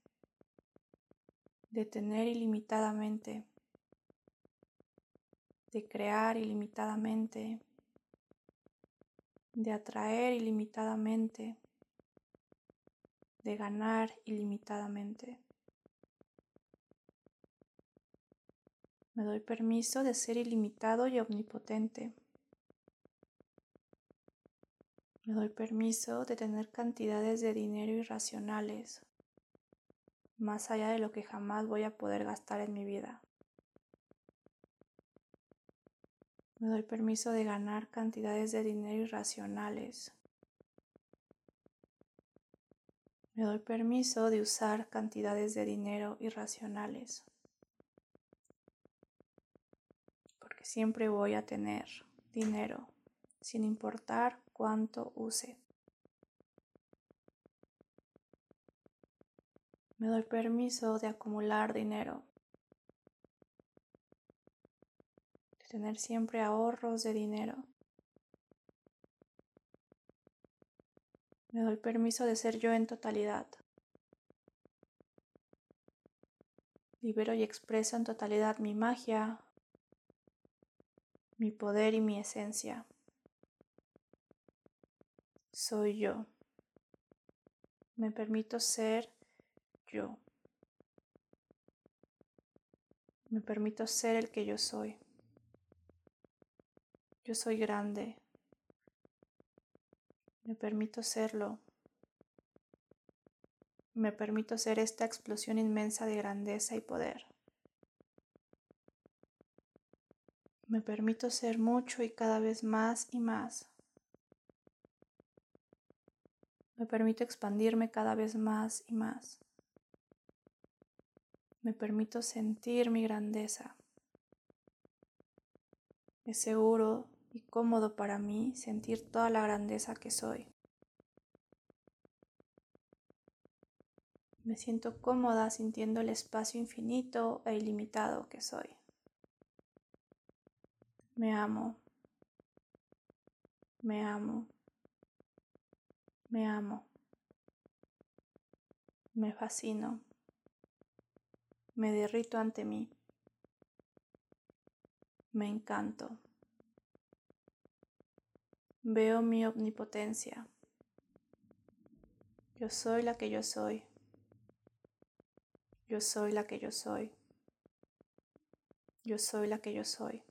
de tener ilimitadamente, de crear ilimitadamente, de atraer ilimitadamente, de ganar ilimitadamente. Me doy permiso de ser ilimitado y omnipotente. Me doy permiso de tener cantidades de dinero irracionales, más allá de lo que jamás voy a poder gastar en mi vida. Me doy permiso de ganar cantidades de dinero irracionales. Me doy permiso de usar cantidades de dinero irracionales. Porque siempre voy a tener dinero, sin importar cuánto use. Me doy permiso de acumular dinero. De tener siempre ahorros de dinero. Me doy permiso de ser yo en totalidad. Libero y expreso en totalidad mi magia, mi poder y mi esencia. Soy yo. Me permito ser yo. Me permito ser el que yo soy. Yo soy grande. Me permito serlo. Me permito ser esta explosión inmensa de grandeza y poder. Me permito ser mucho y cada vez más y más. Me permito expandirme cada vez más y más. Me permito sentir mi grandeza. Es seguro y cómodo para mí sentir toda la grandeza que soy. Me siento cómoda sintiendo el espacio infinito e ilimitado que soy. Me amo. Me amo. Me amo. Me fascino. Me derrito ante mí. Me encanto. Veo mi omnipotencia. Yo soy la que yo soy. Yo soy la que yo soy. Yo soy la que yo soy.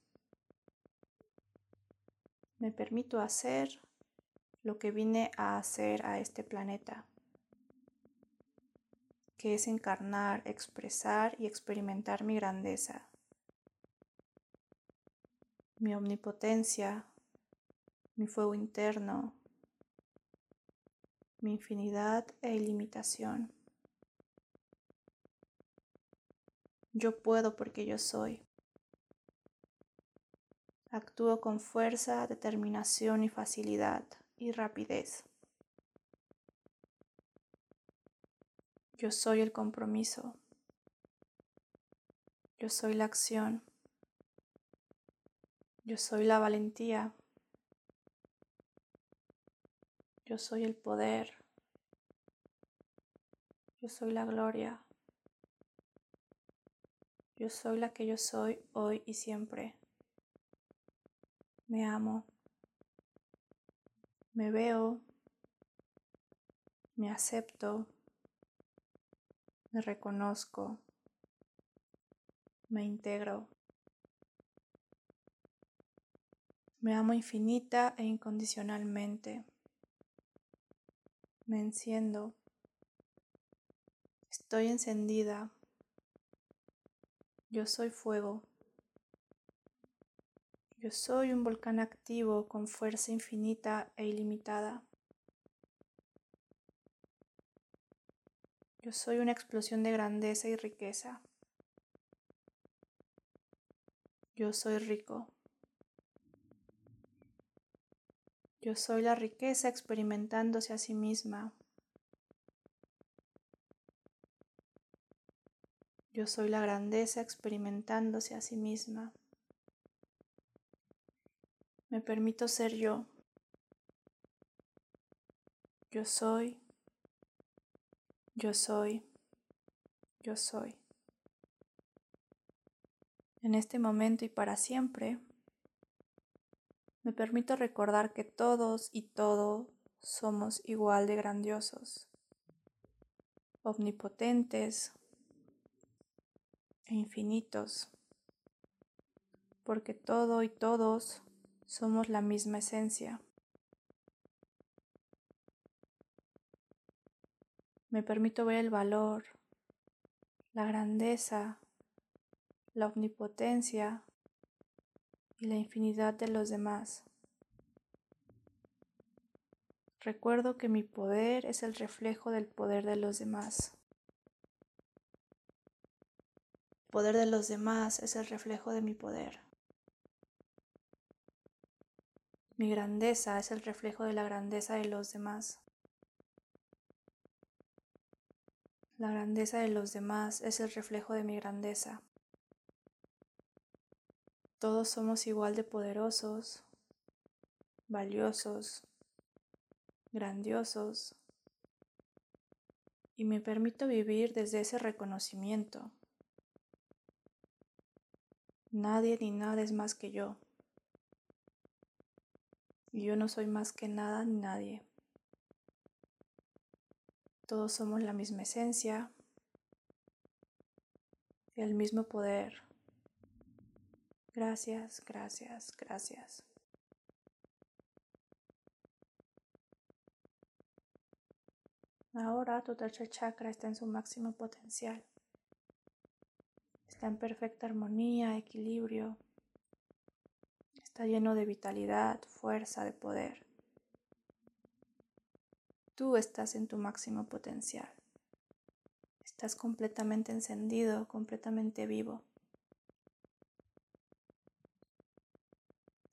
Me permito hacer lo que vine a hacer a este planeta, que es encarnar, expresar y experimentar mi grandeza, mi omnipotencia, mi fuego interno, mi infinidad e ilimitación. Yo puedo porque yo soy. Actúo con fuerza, determinación y facilidad y rapidez. Yo soy el compromiso. Yo soy la acción. Yo soy la valentía. Yo soy el poder. Yo soy la gloria. Yo soy la que yo soy hoy y siempre. Me amo. Me veo. Me acepto. Me reconozco. Me integro. Me amo infinita e incondicionalmente. Me enciendo. Estoy encendida. Yo soy fuego. Yo soy un volcán activo con fuerza infinita e ilimitada. Yo soy una explosión de grandeza y riqueza. Yo soy rico. Yo soy la riqueza experimentándose a sí misma. Yo soy la grandeza experimentándose a sí misma. Me permito ser yo. Yo soy. Yo soy. Yo soy. En este momento y para siempre, me permito recordar que todos y todo somos igual de grandiosos, omnipotentes e infinitos, porque todo y todos somos la misma esencia. Me permito ver el valor, la grandeza, la omnipotencia y la infinidad de los demás. Recuerdo que mi poder es el reflejo del poder de los demás. El poder de los demás es el reflejo de mi poder. Mi grandeza es el reflejo de la grandeza de los demás. La grandeza de los demás es el reflejo de mi grandeza. Todos somos igual de poderosos, valiosos, grandiosos, y me permito vivir desde ese reconocimiento. Nadie ni nada es más que yo y yo no soy más que nada ni nadie. Todos somos la misma esencia el mismo poder. Gracias, gracias, gracias. Ahora tu tercer chakra está en su máximo potencial. Está en perfecta armonía, equilibrio Está lleno de vitalidad, fuerza, de poder. Tú estás en tu máximo potencial. Estás completamente encendido, completamente vivo.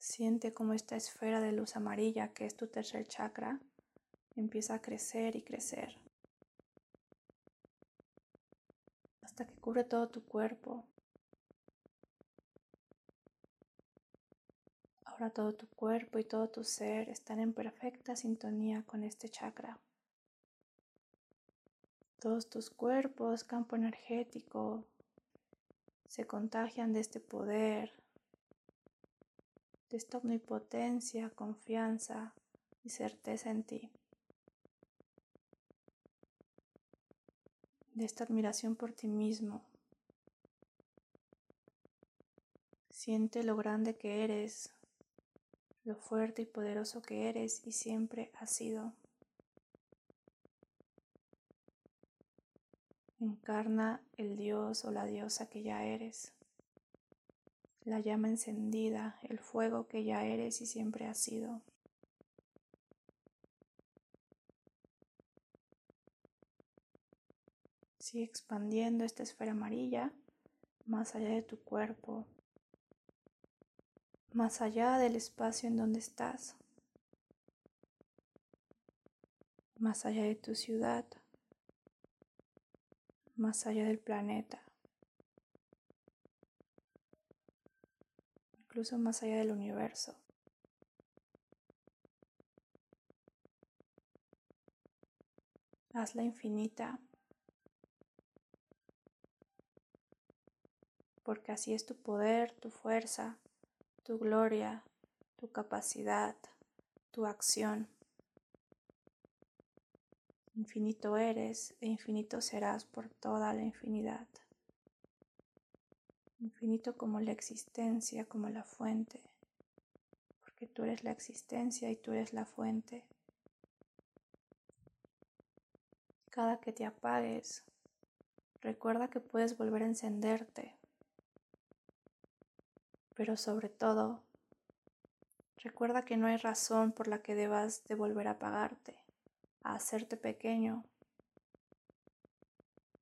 Siente cómo esta esfera de luz amarilla, que es tu tercer chakra, empieza a crecer y crecer. Hasta que cubre todo tu cuerpo, todo tu cuerpo y todo tu ser están en perfecta sintonía con este chakra. Todos tus cuerpos, campo energético, se contagian de este poder, de esta omnipotencia, confianza y certeza en ti. De esta admiración por ti mismo. Siente lo grande que eres, lo fuerte y poderoso que eres y siempre has sido. Encarna el Dios o la diosa que ya eres, la llama encendida, el fuego que ya eres y siempre has sido. Sigue expandiendo esta esfera amarilla más allá de tu cuerpo, más allá del espacio en donde estás, más allá de tu ciudad, más allá del planeta, incluso más allá del universo. Hazla infinita, porque así es tu poder, tu fuerza, tu gloria, tu capacidad, tu acción. Infinito eres e infinito serás por toda la infinidad. Infinito como la existencia, como la fuente, porque tú eres la existencia y tú eres la fuente. Cada que te apagues, recuerda que puedes volver a encenderte pero sobre todo, recuerda que no hay razón por la que debas de volver a pagarte, a hacerte pequeño.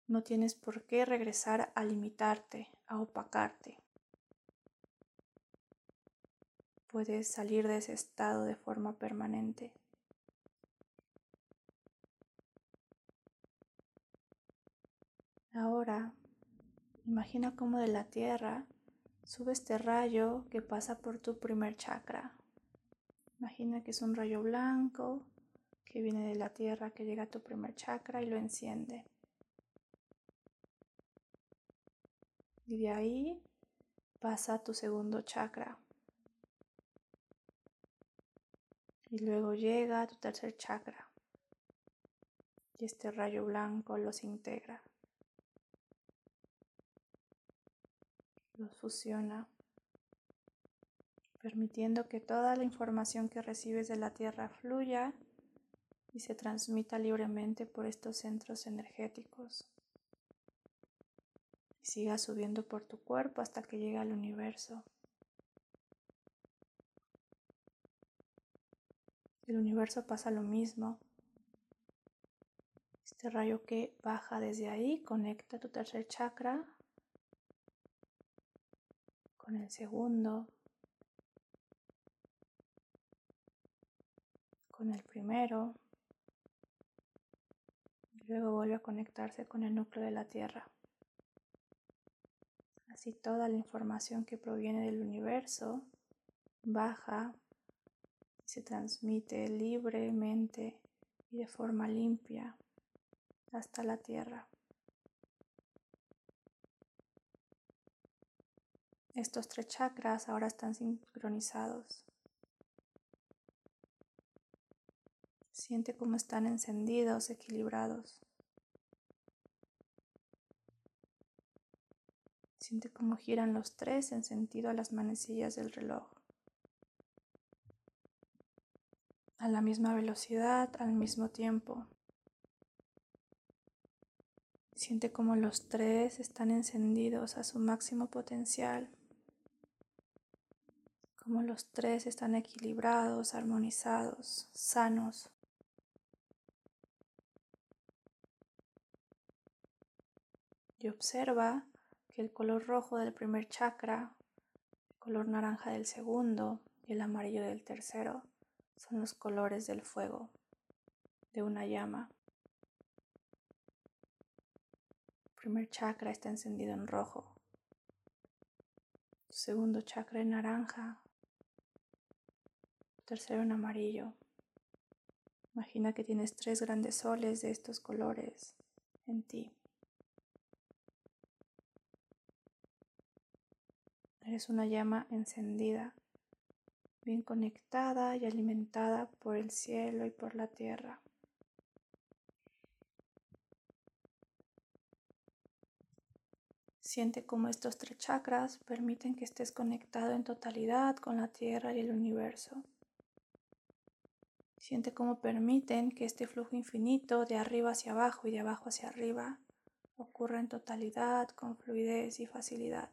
No tienes por qué regresar a limitarte, a opacarte. Puedes salir de ese estado de forma permanente. Ahora, imagina cómo de la tierra Sube este rayo que pasa por tu primer chakra. Imagina que es un rayo blanco que viene de la tierra, que llega a tu primer chakra y lo enciende. Y de ahí pasa a tu segundo chakra. Y luego llega a tu tercer chakra. Y este rayo blanco los integra. los fusiona, permitiendo que toda la información que recibes de la Tierra fluya y se transmita libremente por estos centros energéticos. Siga subiendo por tu cuerpo hasta que llegue al universo. El universo pasa lo mismo. Este rayo que baja desde ahí conecta tu tercer chakra con el segundo, con el primero, y luego vuelve a conectarse con el núcleo de la Tierra. Así toda la información que proviene del universo baja y se transmite libremente y de forma limpia hasta la Tierra. Estos tres chakras ahora están sincronizados. Siente cómo están encendidos, equilibrados. Siente cómo giran los tres en sentido a las manecillas del reloj. A la misma velocidad, al mismo tiempo. Siente cómo los tres están encendidos a su máximo potencial como los tres están equilibrados, armonizados, sanos. Y observa que el color rojo del primer chakra, el color naranja del segundo y el amarillo del tercero son los colores del fuego, de una llama. El primer chakra está encendido en rojo. Segundo chakra en naranja tercero en amarillo. Imagina que tienes tres grandes soles de estos colores en ti. Eres una llama encendida bien conectada y alimentada por el cielo y por la tierra. Siente cómo estos tres chakras permiten que estés conectado en totalidad con la Tierra y el universo. Siente cómo permiten que este flujo infinito de arriba hacia abajo y de abajo hacia arriba ocurra en totalidad, con fluidez y facilidad.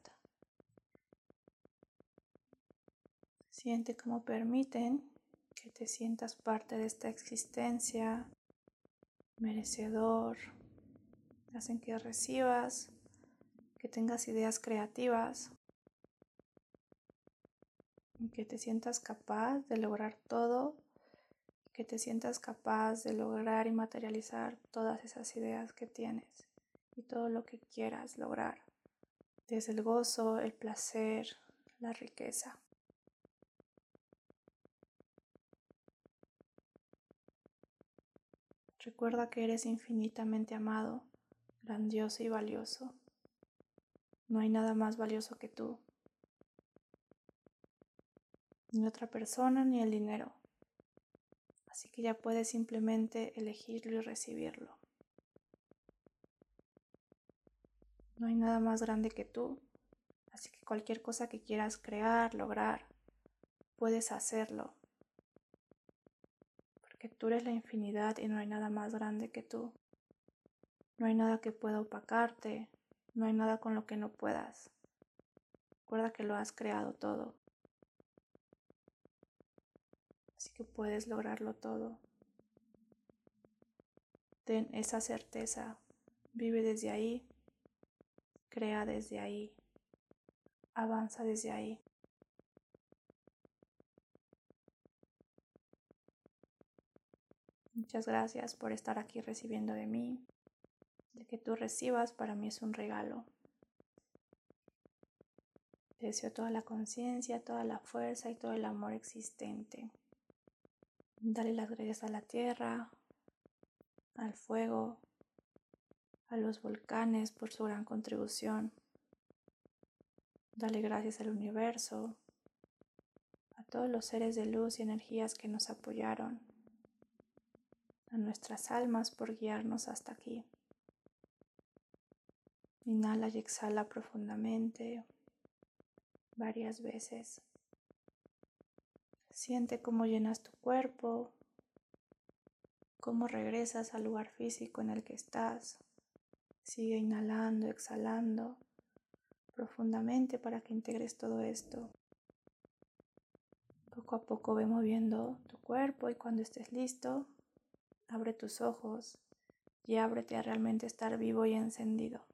Siente cómo permiten que te sientas parte de esta existencia, merecedor, hacen que recibas que tengas ideas creativas, que te sientas capaz de lograr todo, que te sientas capaz de lograr y materializar todas esas ideas que tienes y todo lo que quieras lograr, desde el gozo, el placer, la riqueza. Recuerda que eres infinitamente amado, grandioso y valioso. No hay nada más valioso que tú. Ni otra persona ni el dinero. Así que ya puedes simplemente elegirlo y recibirlo. No hay nada más grande que tú. Así que cualquier cosa que quieras crear, lograr, puedes hacerlo. Tú eres la infinidad y no hay nada más grande que tú. No hay nada que pueda opacarte, no hay nada con lo que no puedas. Recuerda que lo has creado todo. Así que puedes lograrlo todo. Ten esa certeza. Vive desde ahí. Crea desde ahí. Avanza desde ahí. Muchas gracias por estar aquí recibiendo de mí de que tú recibas para mí es un regalo. Deseo toda la conciencia, toda la fuerza y todo el amor existente. Dale las gracias a la tierra, al fuego, a los volcanes por su gran contribución. Dale gracias al universo, a todos los seres de luz y energías que nos apoyaron, a nuestras almas por guiarnos hasta aquí. Inhala y exhala profundamente varias veces. Siente cómo llenas tu cuerpo, cómo regresas al lugar físico en el que estás. Sigue inhalando, exhalando profundamente para que integres todo esto. Poco a poco ve moviendo tu cuerpo y cuando estés listo, abre tus ojos y ábrete a realmente estar vivo y encendido.